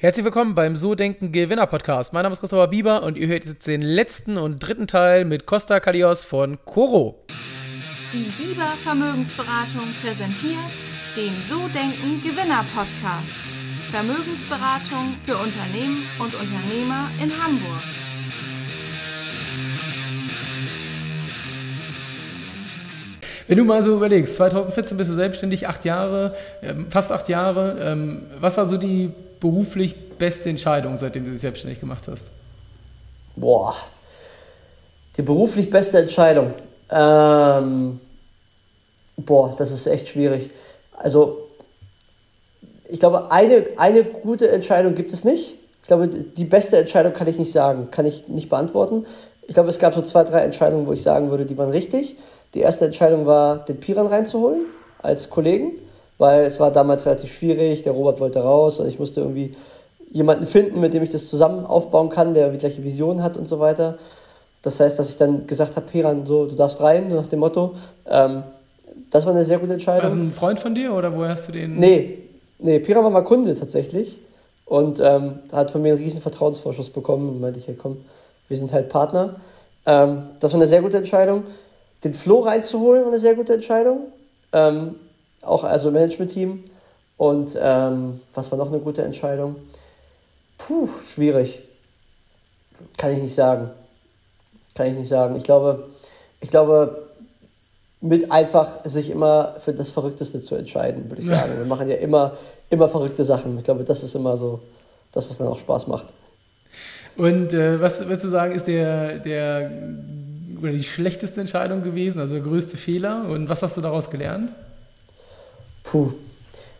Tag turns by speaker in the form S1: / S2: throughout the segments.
S1: Herzlich willkommen beim So Denken Gewinner Podcast. Mein Name ist Christopher Bieber und ihr hört jetzt den letzten und dritten Teil mit Costa Kalios von Coro.
S2: Die Bieber Vermögensberatung präsentiert den So Denken Gewinner Podcast. Vermögensberatung für Unternehmen und Unternehmer in Hamburg.
S1: Wenn du mal so überlegst, 2014 bist du selbstständig, acht Jahre, ähm, fast acht Jahre. Ähm, was war so die beruflich beste Entscheidung, seitdem du dich selbstständig gemacht hast?
S3: Boah, die beruflich beste Entscheidung. Ähm, boah, das ist echt schwierig. Also, ich glaube, eine, eine gute Entscheidung gibt es nicht. Ich glaube, die beste Entscheidung kann ich nicht sagen, kann ich nicht beantworten. Ich glaube, es gab so zwei, drei Entscheidungen, wo ich sagen würde, die waren richtig. Die erste Entscheidung war, den Piran reinzuholen als Kollegen weil es war damals relativ schwierig. Der Robert wollte raus und ich musste irgendwie jemanden finden, mit dem ich das zusammen aufbauen kann, der die gleiche Vision hat und so weiter. Das heißt, dass ich dann gesagt habe, Piran, so, du darfst rein, so nach dem Motto. Ähm, das war eine sehr gute Entscheidung.
S1: War das ein Freund von dir oder woher hast du den?
S3: Nee, nee Piran war mal Kunde tatsächlich und ähm, hat von mir einen riesen Vertrauensvorschuss bekommen und meinte ich, hey komm, wir sind halt Partner. Ähm, das war eine sehr gute Entscheidung. Den Flo reinzuholen war eine sehr gute Entscheidung. Ähm, auch also Management-Team. Und ähm, was war noch eine gute Entscheidung? Puh, schwierig. Kann ich nicht sagen. Kann ich nicht sagen. Ich glaube, ich glaube, mit einfach sich immer für das Verrückteste zu entscheiden, würde ich sagen. Wir machen ja immer, immer verrückte Sachen. Ich glaube, das ist immer so das, was dann auch Spaß macht.
S1: Und äh, was würdest du sagen, ist der, der oder die schlechteste Entscheidung gewesen, also der größte Fehler? Und was hast du daraus gelernt?
S3: Puh.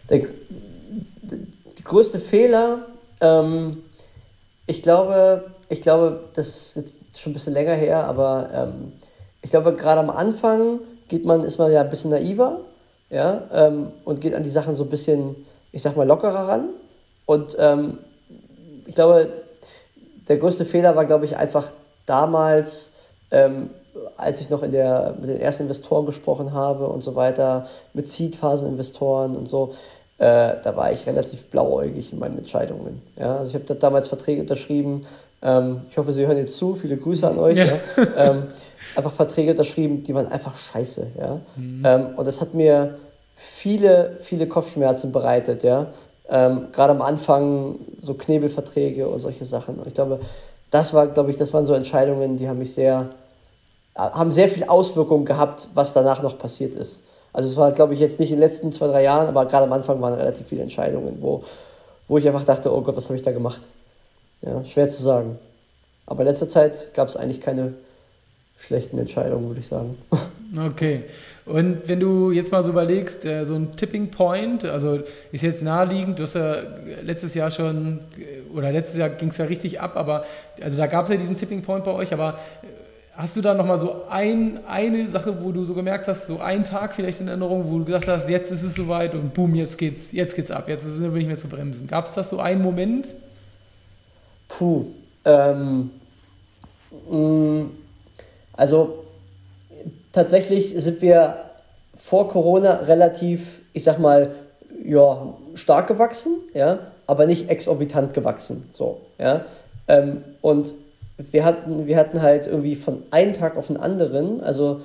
S3: Der, der größte Fehler, ähm, ich glaube, ich glaube, das ist jetzt schon ein bisschen länger her, aber ähm, ich glaube, gerade am Anfang geht man, ist man ja ein bisschen naiver, ja, ähm, und geht an die Sachen so ein bisschen, ich sag mal, lockerer ran. Und ähm, ich glaube, der größte Fehler war, glaube ich, einfach damals ähm, als ich noch in der, mit den ersten Investoren gesprochen habe und so weiter, mit Seed-Phasen-Investoren und so, äh, da war ich relativ blauäugig in meinen Entscheidungen. Ja? Also ich habe damals Verträge unterschrieben. Ähm, ich hoffe, Sie hören jetzt zu. Viele Grüße an euch. Ja. ja? Ähm, einfach Verträge unterschrieben, die waren einfach scheiße. Ja? Mhm. Ähm, und das hat mir viele, viele Kopfschmerzen bereitet. Ja? Ähm, Gerade am Anfang so Knebelverträge und solche Sachen. Und ich glaube, das war, glaube ich, das waren so Entscheidungen, die haben mich sehr haben sehr viel Auswirkungen gehabt, was danach noch passiert ist. Also es war, glaube ich, jetzt nicht in den letzten zwei, drei Jahren, aber gerade am Anfang waren relativ viele Entscheidungen, wo, wo ich einfach dachte, oh Gott, was habe ich da gemacht? Ja, schwer zu sagen. Aber in letzter Zeit gab es eigentlich keine schlechten Entscheidungen, würde ich sagen.
S1: Okay. Und wenn du jetzt mal so überlegst, äh, so ein Tipping Point, also ist jetzt naheliegend, du hast ja letztes Jahr schon, oder letztes Jahr ging es ja richtig ab, aber also da gab es ja diesen Tipping Point bei euch, aber Hast du da nochmal so ein, eine Sache, wo du so gemerkt hast, so einen Tag vielleicht in Erinnerung, wo du gesagt hast, jetzt ist es soweit und boom, jetzt geht's, jetzt geht's ab, jetzt ist es nicht mehr zu bremsen. Gab es das so einen Moment?
S3: Puh, ähm, mh, mm, also tatsächlich sind wir vor Corona relativ, ich sag mal, ja, stark gewachsen, ja, aber nicht exorbitant gewachsen, so, ja. Ähm, und wir hatten, wir hatten halt irgendwie von einem Tag auf den anderen, also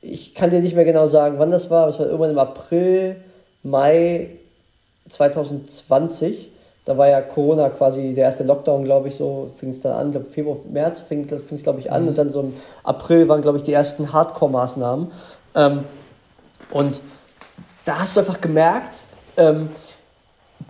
S3: ich kann dir nicht mehr genau sagen, wann das war, aber es war irgendwann im April, Mai 2020. Da war ja Corona quasi der erste Lockdown, glaube ich, so fing es dann an. Ich glaube, Februar, März fing es, glaube ich, an. Mhm. Und dann so im April waren, glaube ich, die ersten Hardcore-Maßnahmen. Ähm, und da hast du einfach gemerkt, ähm,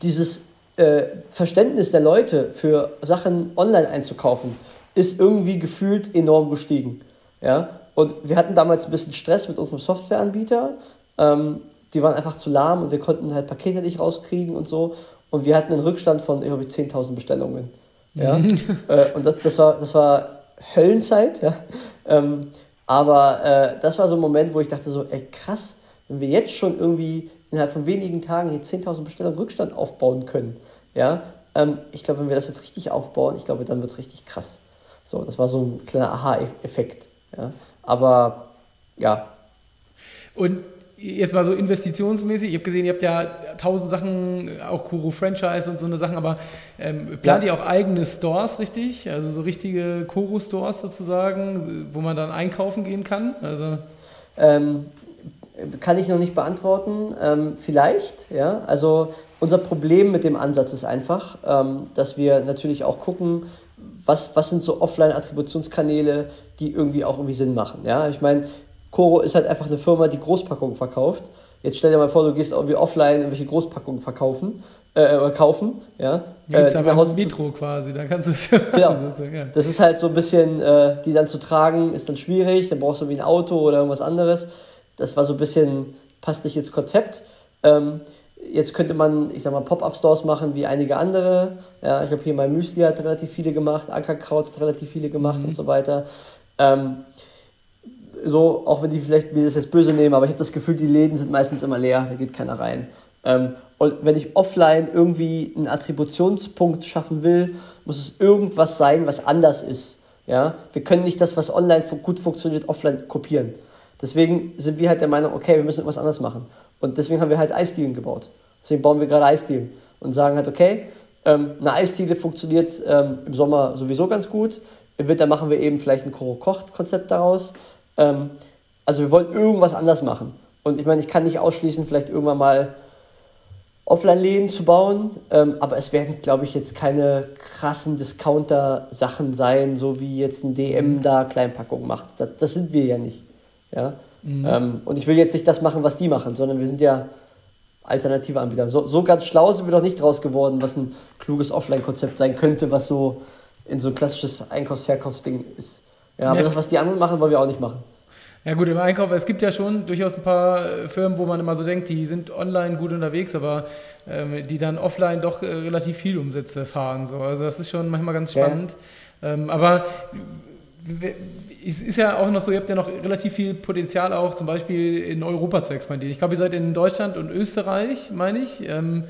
S3: dieses äh, Verständnis der Leute für Sachen online einzukaufen ist irgendwie gefühlt enorm gestiegen. Ja? Und wir hatten damals ein bisschen Stress mit unserem Softwareanbieter. Ähm, die waren einfach zu lahm und wir konnten halt Pakete nicht rauskriegen und so. Und wir hatten einen Rückstand von, ich glaube, 10.000 Bestellungen. Ja? Mhm. äh, und das, das, war, das war Höllenzeit. Ja? Ähm, aber äh, das war so ein Moment, wo ich dachte so, ey krass, wenn wir jetzt schon irgendwie innerhalb von wenigen Tagen hier 10.000 Bestellungen Rückstand aufbauen können, ja, ähm, ich glaube, wenn wir das jetzt richtig aufbauen, ich glaube, dann wird es richtig krass. So, das war so ein kleiner Aha-Effekt. Ja. Aber ja.
S1: Und jetzt mal so investitionsmäßig, ich habe gesehen, ihr habt ja tausend Sachen, auch Kuro Franchise und so eine Sachen, aber ähm, plant ja. ihr auch eigene Stores, richtig? Also so richtige Kuro Stores sozusagen, wo man dann einkaufen gehen kann? Also
S3: ähm, kann ich noch nicht beantworten. Ähm, vielleicht, ja. Also unser Problem mit dem Ansatz ist einfach, ähm, dass wir natürlich auch gucken, was, was sind so Offline-Attributionskanäle, die irgendwie auch irgendwie Sinn machen. Ja, ich meine, Coro ist halt einfach eine Firma, die Großpackungen verkauft. Jetzt stell dir mal vor, du gehst irgendwie offline irgendwelche Großpackungen verkaufen äh, oder kaufen. Ja,
S1: Gibt's äh, aber Haus Vitro quasi, dann kannst du es
S3: genau. ja. Das ist halt so ein bisschen, äh, die dann zu tragen, ist dann schwierig. Dann brauchst du irgendwie ein Auto oder irgendwas anderes. Das war so ein bisschen, passt nicht ins Konzept. Ähm, jetzt könnte man, ich sag mal, Pop-Up-Stores machen wie einige andere. Ja, ich habe hier mein Müsli hat relativ viele gemacht, Ankerkraut hat relativ viele gemacht mhm. und so weiter. Ähm, so, auch wenn die vielleicht mir das jetzt böse nehmen, aber ich habe das Gefühl, die Läden sind meistens immer leer, da geht keiner rein. Ähm, und wenn ich offline irgendwie einen Attributionspunkt schaffen will, muss es irgendwas sein, was anders ist. Ja? Wir können nicht das, was online gut funktioniert, offline kopieren. Deswegen sind wir halt der Meinung, okay, wir müssen irgendwas anders machen. Und deswegen haben wir halt Eisdielen gebaut. Deswegen bauen wir gerade Eisdielen und sagen halt, okay, ähm, eine Eisdiele funktioniert ähm, im Sommer sowieso ganz gut. Im Winter machen wir eben vielleicht ein Koro-Kocht-Konzept daraus. Ähm, also wir wollen irgendwas anders machen. Und ich meine, ich kann nicht ausschließen, vielleicht irgendwann mal Offline-Läden zu bauen, ähm, aber es werden, glaube ich, jetzt keine krassen Discounter-Sachen sein, so wie jetzt ein DM da Kleinpackung macht. Das, das sind wir ja nicht. Ja? Mhm. Ähm, und ich will jetzt nicht das machen, was die machen, sondern wir sind ja alternative Anbieter. So, so ganz schlau sind wir doch nicht draus geworden, was ein kluges Offline-Konzept sein könnte, was so in so ein klassisches Einkaufs-Verkaufsding ist. Ja, aber das, was die anderen machen, wollen wir auch nicht machen.
S1: Ja gut, im Einkauf, es gibt ja schon durchaus ein paar äh, Firmen, wo man immer so denkt, die sind online gut unterwegs, aber ähm, die dann offline doch äh, relativ viel Umsätze fahren. So. Also das ist schon manchmal ganz spannend. Ja. Ähm, aber es ist ja auch noch so, ihr habt ja noch relativ viel Potenzial auch zum Beispiel in Europa zu expandieren. Ich glaube, ihr seid in Deutschland und Österreich, meine ich. Ähm,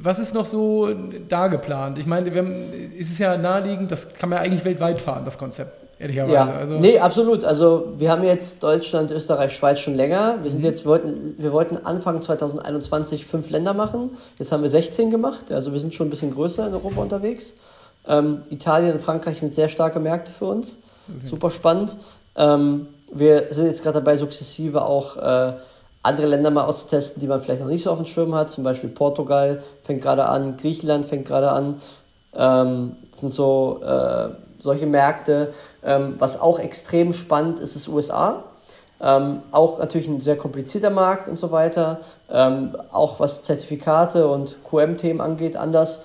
S1: was ist noch so da geplant? Ich meine, haben, es ist ja naheliegend, das kann man ja eigentlich weltweit fahren, das Konzept
S3: ehrlicherweise. Ja. Also nee, absolut. Also wir haben jetzt Deutschland, Österreich, Schweiz schon länger. Wir sind mhm. jetzt, wir wollten, wir wollten Anfang 2021 fünf Länder machen. Jetzt haben wir 16 gemacht. Also wir sind schon ein bisschen größer in Europa unterwegs. Ähm, Italien und Frankreich sind sehr starke Märkte für uns. Okay. Super spannend. Ähm, wir sind jetzt gerade dabei, sukzessive auch äh, andere Länder mal auszutesten, die man vielleicht noch nicht so auf dem Schirm hat. Zum Beispiel Portugal fängt gerade an, Griechenland fängt gerade an. Ähm, sind so äh, solche Märkte. Ähm, was auch extrem spannend ist, ist USA. Ähm, auch natürlich ein sehr komplizierter Markt und so weiter. Ähm, auch was Zertifikate und QM-Themen angeht, anders.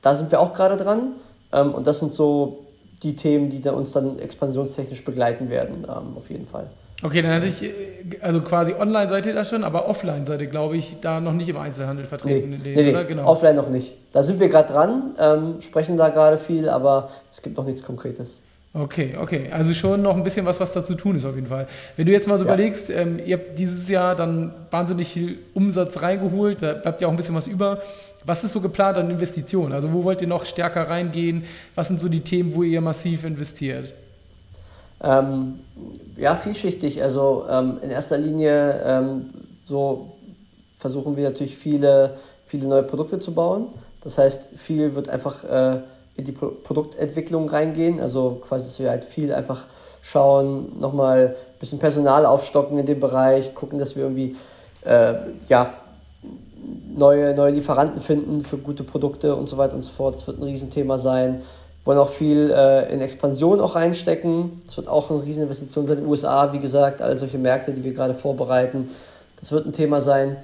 S3: Da sind wir auch gerade dran. Ähm, und das sind so die Themen, die da uns dann expansionstechnisch begleiten werden, ähm, auf jeden Fall.
S1: Okay, dann hatte ich, äh, also quasi online seid ihr da schon, aber offline seid ihr, glaube ich, da noch nicht im Einzelhandel vertreten.
S3: Nee, nee, nee, genau. offline noch nicht. Da sind wir gerade dran, ähm, sprechen da gerade viel, aber es gibt noch nichts Konkretes.
S1: Okay, okay. Also schon noch ein bisschen was, was da zu tun ist auf jeden Fall. Wenn du jetzt mal so ja. überlegst, ähm, ihr habt dieses Jahr dann wahnsinnig viel Umsatz reingeholt, da bleibt ja auch ein bisschen was über. Was ist so geplant an Investitionen? Also wo wollt ihr noch stärker reingehen? Was sind so die Themen, wo ihr massiv investiert?
S3: Ähm, ja, vielschichtig. Also ähm, in erster Linie ähm, so versuchen wir natürlich viele, viele neue Produkte zu bauen. Das heißt, viel wird einfach äh, in die Pro Produktentwicklung reingehen. Also quasi, dass wir halt viel einfach schauen, nochmal ein bisschen Personal aufstocken in dem Bereich, gucken, dass wir irgendwie äh, ja, neue, neue Lieferanten finden für gute Produkte und so weiter und so fort. Das wird ein Riesenthema sein wollen auch viel äh, in Expansion auch reinstecken. Das wird auch eine Rieseninvestition sein in den USA, wie gesagt, alle solche Märkte, die wir gerade vorbereiten. Das wird ein Thema sein.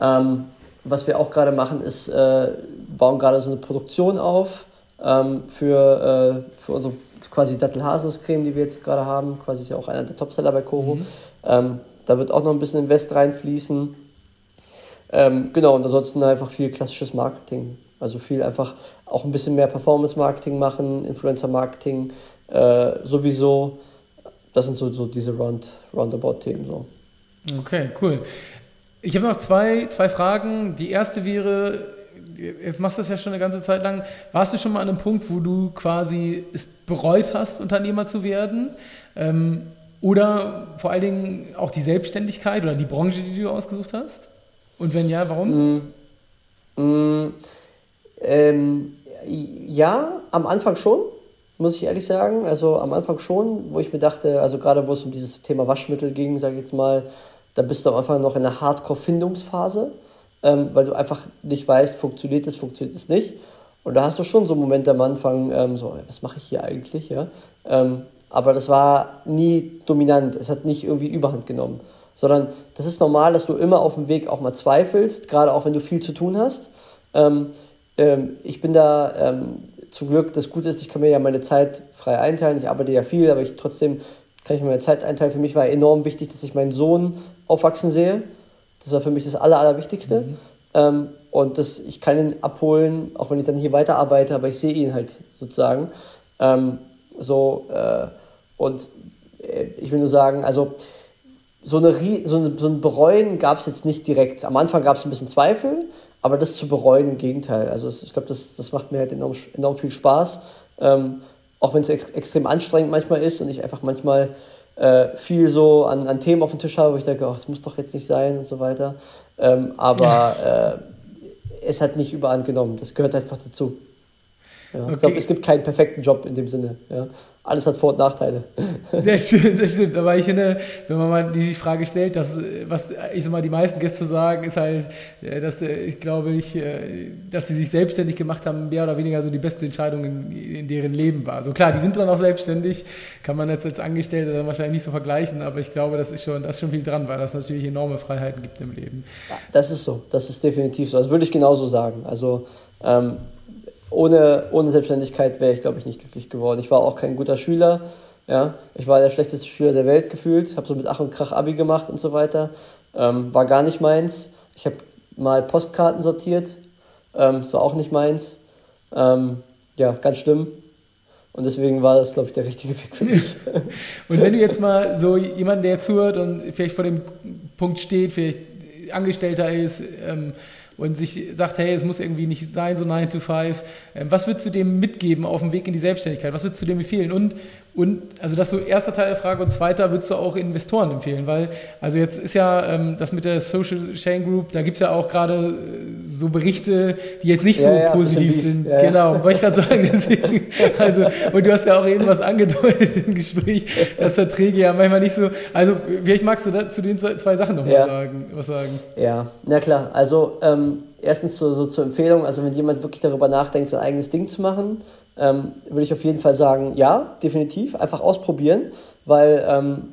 S3: Ähm, was wir auch gerade machen, ist, äh, bauen gerade so eine Produktion auf ähm, für, äh, für unsere quasi Dattel-Haselnuss-Creme, die wir jetzt gerade haben. Quasi ist ja auch einer der Topseller bei Koro. Mhm. Ähm, da wird auch noch ein bisschen Invest reinfließen. Ähm, genau, und ansonsten einfach viel klassisches Marketing. Also viel einfach auch ein bisschen mehr Performance-Marketing machen, Influencer-Marketing äh, sowieso. Das sind so, so diese Round, Roundabout-Themen. So.
S1: Okay, cool. Ich habe noch zwei, zwei Fragen. Die erste wäre, jetzt machst du das ja schon eine ganze Zeit lang. Warst du schon mal an einem Punkt, wo du quasi es bereut hast, Unternehmer zu werden? Ähm, oder vor allen Dingen auch die Selbstständigkeit oder die Branche, die du ausgesucht hast? Und wenn ja, warum?
S3: Mm, mm, ähm, ja, am Anfang schon, muss ich ehrlich sagen. Also am Anfang schon, wo ich mir dachte, also gerade wo es um dieses Thema Waschmittel ging, sage ich jetzt mal, da bist du am Anfang noch in der Hardcore-Findungsphase, ähm, weil du einfach nicht weißt, funktioniert es, funktioniert es nicht. Und da hast du schon so Momente am Anfang, ähm, so, was mache ich hier eigentlich, ja? Ähm, aber das war nie dominant, es hat nicht irgendwie Überhand genommen, sondern das ist normal, dass du immer auf dem Weg auch mal zweifelst, gerade auch wenn du viel zu tun hast. Ähm, ich bin da ähm, zum Glück, das Gute ist, ich kann mir ja meine Zeit frei einteilen, ich arbeite ja viel, aber ich trotzdem kann ich mir meine Zeit einteilen. Für mich war enorm wichtig, dass ich meinen Sohn aufwachsen sehe. Das war für mich das Aller, Allerwichtigste. Mhm. Ähm, und das, ich kann ihn abholen, auch wenn ich dann hier weiterarbeite, aber ich sehe ihn halt sozusagen. Ähm, so, äh, und äh, ich will nur sagen, also so, eine, so, eine, so ein Bereuen gab es jetzt nicht direkt. Am Anfang gab es ein bisschen Zweifel, aber das zu bereuen im Gegenteil. Also ich glaube, das, das macht mir halt enorm, enorm viel Spaß. Ähm, auch wenn es ex extrem anstrengend manchmal ist und ich einfach manchmal äh, viel so an, an Themen auf dem Tisch habe, wo ich denke, oh, das muss doch jetzt nicht sein und so weiter. Ähm, aber äh, es hat nicht überall genommen. Das gehört einfach dazu. Ja. Okay. Ich glaube, es gibt keinen perfekten Job in dem Sinne. Ja alles hat Vor- und Nachteile.
S1: Das stimmt, das stimmt. Aber ich finde, wenn man mal die Frage stellt, dass, was ich sag mal, die meisten Gäste sagen, ist halt, äh, dass äh, ich glaube, ich, äh, dass sie sich selbstständig gemacht haben, mehr oder weniger so die beste Entscheidung in, in deren Leben war. Also klar, die sind dann auch selbstständig, kann man jetzt als Angestellter dann wahrscheinlich nicht so vergleichen, aber ich glaube, das ist schon, da ist schon viel dran, weil das natürlich enorme Freiheiten gibt im Leben.
S3: Das ist so, das ist definitiv so. Das würde ich genauso sagen. Also ähm, ohne, ohne Selbstständigkeit wäre ich, glaube ich, nicht glücklich geworden. Ich war auch kein guter Schüler. Ja, ich war der schlechteste Schüler der Welt gefühlt, habe so mit Ach und Krach Abi gemacht und so weiter. Ähm, war gar nicht meins. Ich habe mal Postkarten sortiert, ähm, das war auch nicht meins. Ähm, ja, ganz schlimm. Und deswegen war das, glaube ich, der richtige Weg für mich.
S1: und wenn du jetzt mal so jemanden, der zuhört und vielleicht vor dem Punkt steht, vielleicht Angestellter ist, ähm, und sich sagt, hey, es muss irgendwie nicht sein, so 9 to 5. Ähm, was würdest du dem mitgeben auf dem Weg in die Selbstständigkeit? Was würdest du dem empfehlen? Und, und also das so erster Teil der Frage und zweiter würdest du auch Investoren empfehlen, weil also jetzt ist ja ähm, das mit der Social Chain Group, da gibt es ja auch gerade äh, so Berichte, die jetzt nicht ja, so ja, positiv sind. Ja, genau, wollte ich gerade sagen. Deswegen, also, und du hast ja auch eben was angedeutet im Gespräch, dass Verträge ja manchmal nicht so. Also, vielleicht magst du da zu den zwei Sachen nochmal sagen, was sagen.
S3: Ja, na klar. Also ähm, erstens so, so zur Empfehlung, also wenn jemand wirklich darüber nachdenkt, sein eigenes Ding zu machen, ähm, würde ich auf jeden Fall sagen, ja, definitiv, einfach ausprobieren, weil ähm,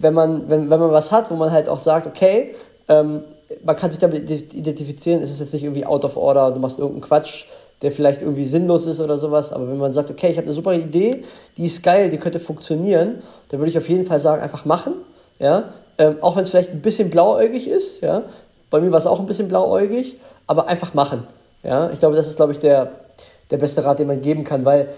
S3: wenn, man, wenn, wenn man was hat, wo man halt auch sagt, okay, ähm, man kann sich damit identifizieren, ist es jetzt nicht irgendwie out of order, du machst irgendeinen Quatsch, der vielleicht irgendwie sinnlos ist oder sowas, aber wenn man sagt, okay, ich habe eine super Idee, die ist geil, die könnte funktionieren, dann würde ich auf jeden Fall sagen, einfach machen, ja, ähm, auch wenn es vielleicht ein bisschen blauäugig ist, ja, bei mir war es auch ein bisschen blauäugig, aber einfach machen, ja, ich glaube, das ist, glaube ich, der, der beste Rat, den man geben kann, weil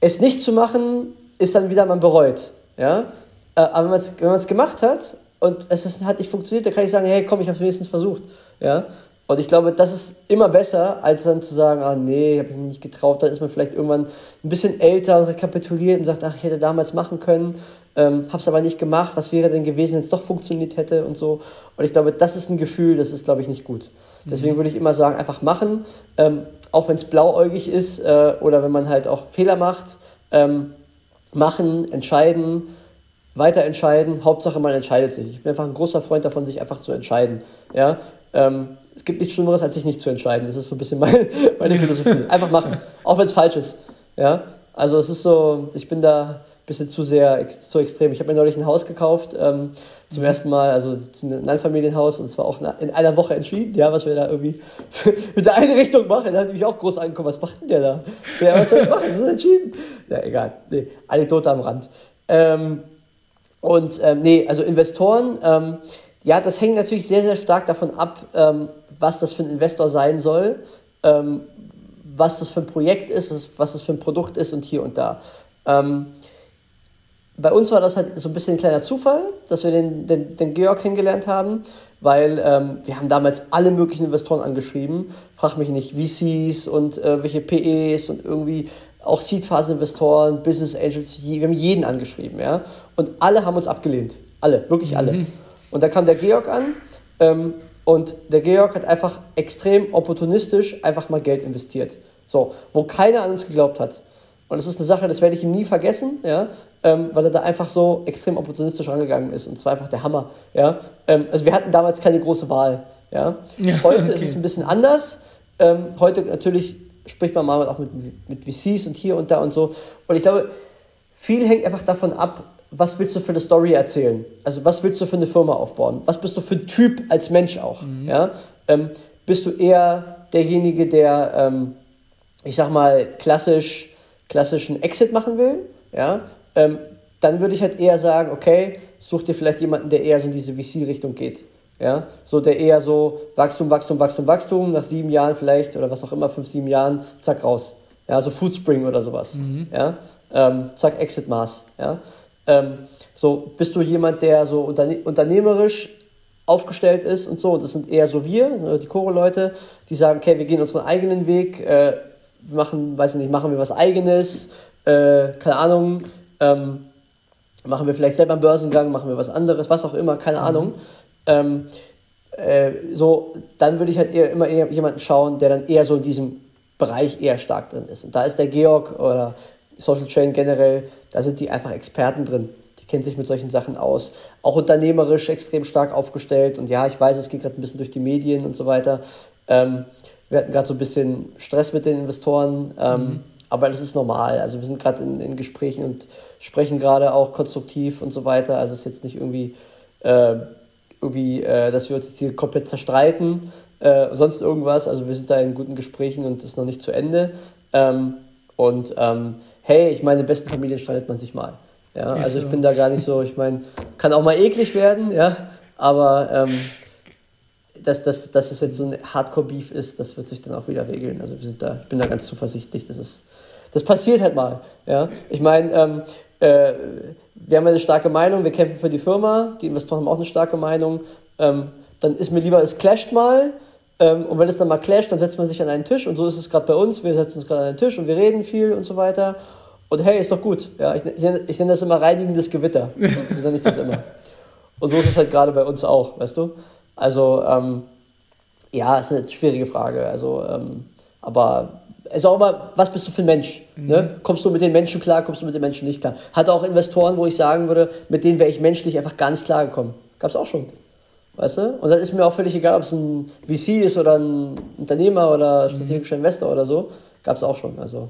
S3: es nicht zu machen, ist dann wieder, man bereut. Ja? Äh, aber wenn man es gemacht hat und es ist, hat nicht funktioniert, dann kann ich sagen, hey, komm, ich habe es wenigstens versucht. Ja? Und ich glaube, das ist immer besser, als dann zu sagen, ah nee, ich habe mich nicht getraut. Dann ist man vielleicht irgendwann ein bisschen älter und rekapituliert und sagt, ach, ich hätte damals machen können, ähm, habe es aber nicht gemacht. Was wäre denn gewesen, wenn es doch funktioniert hätte und so. Und ich glaube, das ist ein Gefühl, das ist, glaube ich, nicht gut. Deswegen würde ich immer sagen, einfach machen. Ähm, auch wenn es blauäugig ist äh, oder wenn man halt auch Fehler macht, ähm, machen, entscheiden, weiter entscheiden. Hauptsache, man entscheidet sich. Ich bin einfach ein großer Freund davon, sich einfach zu entscheiden. Ja? Ähm, es gibt nichts Schlimmeres, als sich nicht zu entscheiden. Das ist so ein bisschen meine, meine Philosophie. Einfach machen, auch wenn es falsch ist. Ja? Also es ist so, ich bin da bisschen zu sehr, zu extrem. Ich habe mir neulich ein Haus gekauft, ähm, zum mhm. ersten Mal, also ein Einfamilienhaus und zwar auch in einer Woche entschieden, ja, was wir da irgendwie mit der Einrichtung machen. Da habe ich mich auch groß angekommen, was macht denn der da? Ja, was soll ich machen? Das ist entschieden. Ja, egal. Nee, Anekdote am Rand. Ähm, und ähm, nee, also Investoren, ähm, ja, das hängt natürlich sehr, sehr stark davon ab, ähm, was das für ein Investor sein soll, ähm, was das für ein Projekt ist, was, was das für ein Produkt ist und hier und da. Ähm, bei uns war das halt so ein bisschen ein kleiner Zufall, dass wir den, den, den Georg kennengelernt haben, weil ähm, wir haben damals alle möglichen Investoren angeschrieben. Frag mich nicht, VCs und äh, welche PEs und irgendwie auch Seed-Phase-Investoren, Business Angels, wir haben jeden angeschrieben, ja. Und alle haben uns abgelehnt. Alle, wirklich alle. Mhm. Und da kam der Georg an ähm, und der Georg hat einfach extrem opportunistisch einfach mal Geld investiert. So, wo keiner an uns geglaubt hat. Und das ist eine Sache, das werde ich ihm nie vergessen, ja, ähm, weil er da einfach so extrem opportunistisch rangegangen ist. Und zwar einfach der Hammer. Ja. Ähm, also wir hatten damals keine große Wahl. Ja. ja heute okay. ist es ein bisschen anders. Ähm, heute natürlich spricht man mal auch mit, mit VCs und hier und da und so. Und ich glaube, viel hängt einfach davon ab, was willst du für eine Story erzählen? Also was willst du für eine Firma aufbauen? Was bist du für ein Typ als Mensch auch? Mhm. Ja? Ähm, bist du eher derjenige, der, ähm, ich sag mal, klassisch, klassischen Exit machen will? Ja? Ähm, dann würde ich halt eher sagen, okay, such dir vielleicht jemanden, der eher so in diese VC-Richtung geht. Ja, so der eher so Wachstum, Wachstum, Wachstum, Wachstum, nach sieben Jahren vielleicht oder was auch immer, fünf, sieben Jahren, zack, raus. Ja, so Foodspring oder sowas. Mhm. Ja, ähm, zack, Exit-Maß. Ja, ähm, so bist du jemand, der so unterne unternehmerisch aufgestellt ist und so, und das sind eher so wir, die Chore-Leute, die sagen, okay, wir gehen unseren eigenen Weg, äh, machen, weiß ich nicht, machen wir was eigenes, äh, keine Ahnung, ähm, machen wir vielleicht selber einen Börsengang, machen wir was anderes, was auch immer, keine mhm. Ahnung. Ähm, äh, so, dann würde ich halt eher, immer eher jemanden schauen, der dann eher so in diesem Bereich eher stark drin ist. Und da ist der Georg oder Social Chain generell, da sind die einfach Experten drin. Die kennen sich mit solchen Sachen aus. Auch unternehmerisch extrem stark aufgestellt. Und ja, ich weiß, es geht gerade ein bisschen durch die Medien und so weiter. Ähm, wir hatten gerade so ein bisschen Stress mit den Investoren. Ähm, mhm. Aber das ist normal. Also wir sind gerade in, in, Gesprächen und sprechen gerade auch konstruktiv und so weiter. Also es ist jetzt nicht irgendwie äh, irgendwie, äh, dass wir uns jetzt hier komplett zerstreiten, äh, sonst irgendwas. Also wir sind da in guten Gesprächen und ist noch nicht zu Ende. Ähm, und ähm, hey, ich meine, in besten Familien streitet man sich mal. Ja, also ich bin da gar nicht so, ich meine, kann auch mal eklig werden, ja, aber ähm, dass, dass, dass es jetzt so ein Hardcore-Beef ist, das wird sich dann auch wieder regeln. Also wir sind da, ich bin da ganz zuversichtlich, dass es, das passiert halt mal. Ja, ich meine, ähm, äh, wir haben eine starke Meinung, wir kämpfen für die Firma, die Investoren haben auch eine starke Meinung. Ähm, dann ist mir lieber, es clasht mal. Ähm, und wenn es dann mal clasht, dann setzt man sich an einen Tisch. Und so ist es gerade bei uns. Wir setzen uns gerade an einen Tisch und wir reden viel und so weiter. Und hey, ist doch gut. Ja, ich, ich, nenne, ich nenne das immer reinigendes Gewitter. So nenne ich das immer. Und so ist es halt gerade bei uns auch, weißt du? Also, ähm, ja, ist eine schwierige Frage. Also, ähm, aber es ist auch immer, was bist du für ein Mensch? Mhm. Ne? Kommst du mit den Menschen klar, kommst du mit den Menschen nicht klar? Hatte auch Investoren, wo ich sagen würde, mit denen wäre ich menschlich einfach gar nicht klargekommen. Gab es auch schon. Weißt du? Und dann ist mir auch völlig egal, ob es ein VC ist oder ein Unternehmer oder strategischer mhm. Investor oder so. Gab es auch schon. Also.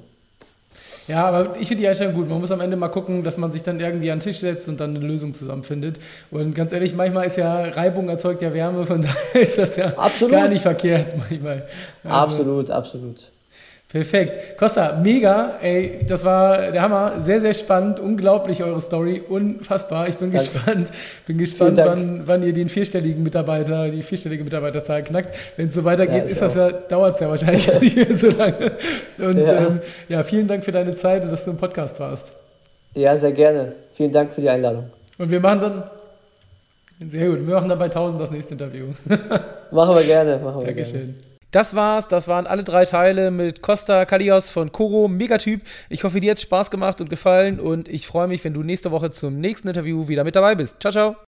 S1: Ja, aber ich finde die Einstellung gut. Man muss am Ende mal gucken, dass man sich dann irgendwie an den Tisch setzt und dann eine Lösung zusammenfindet. Und ganz ehrlich, manchmal ist ja Reibung erzeugt ja Wärme, von daher ist das ja absolut. gar nicht verkehrt manchmal.
S3: Also, absolut, absolut.
S1: Perfekt. Costa, mega. Ey, das war der Hammer. Sehr, sehr spannend. Unglaublich eure Story. Unfassbar. Ich bin Danke. gespannt. Bin gespannt, wann, wann ihr den vierstelligen Mitarbeiter, die vierstellige Mitarbeiterzahl knackt. Wenn es so weitergeht, ja, ist das ja, dauert es ja wahrscheinlich nicht mehr so lange. Und ja. Ähm, ja, vielen Dank für deine Zeit und dass du im Podcast warst.
S3: Ja, sehr gerne. Vielen Dank für die Einladung.
S1: Und wir machen dann sehr gut. Wir machen dann bei 1000 das nächste Interview.
S3: machen wir gerne. Machen wir
S1: Dankeschön. Gerne. Das war's. Das waren alle drei Teile mit Costa Kalios von Koro. Megatyp. Ich hoffe, dir hat Spaß gemacht und gefallen und ich freue mich, wenn du nächste Woche zum nächsten Interview wieder mit dabei bist. Ciao, ciao.